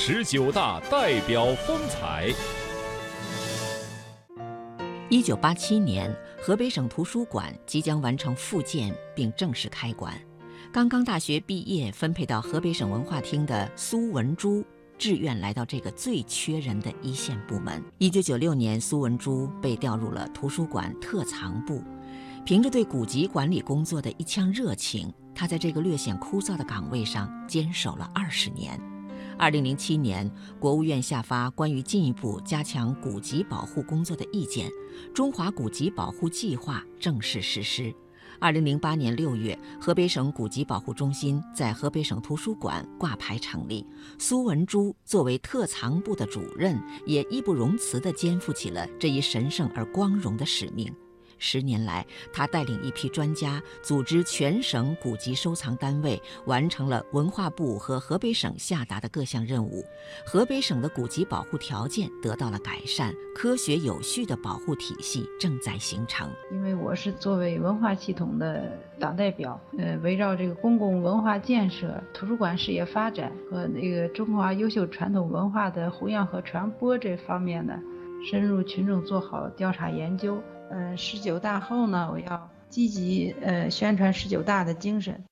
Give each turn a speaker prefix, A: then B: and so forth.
A: 十九大代表风采。
B: 一九八七年，河北省图书馆即将完成复建并正式开馆。刚刚大学毕业分配到河北省文化厅的苏文珠，志愿来到这个最缺人的一线部门。一九九六年，苏文珠被调入了图书馆特藏部。凭着对古籍管理工作的一腔热情，他在这个略显枯燥的岗位上坚守了二十年。二零零七年，国务院下发关于进一步加强古籍保护工作的意见，中华古籍保护计划正式实施。二零零八年六月，河北省古籍保护中心在河北省图书馆挂牌成立。苏文珠作为特藏部的主任，也义不容辞地肩负起了这一神圣而光荣的使命。十年来，他带领一批专家组织全省古籍收藏单位，完成了文化部和河北省下达的各项任务。河北省的古籍保护条件得到了改善，科学有序的保护体系正在形成。
C: 因为我是作为文化系统的党代表，呃，围绕这个公共文化建设、图书馆事业发展和那个中华优秀传统文化的弘扬和传播这方面呢，深入群众做好调查研究。嗯，十九大后呢，我要积极呃宣传十九大的精神。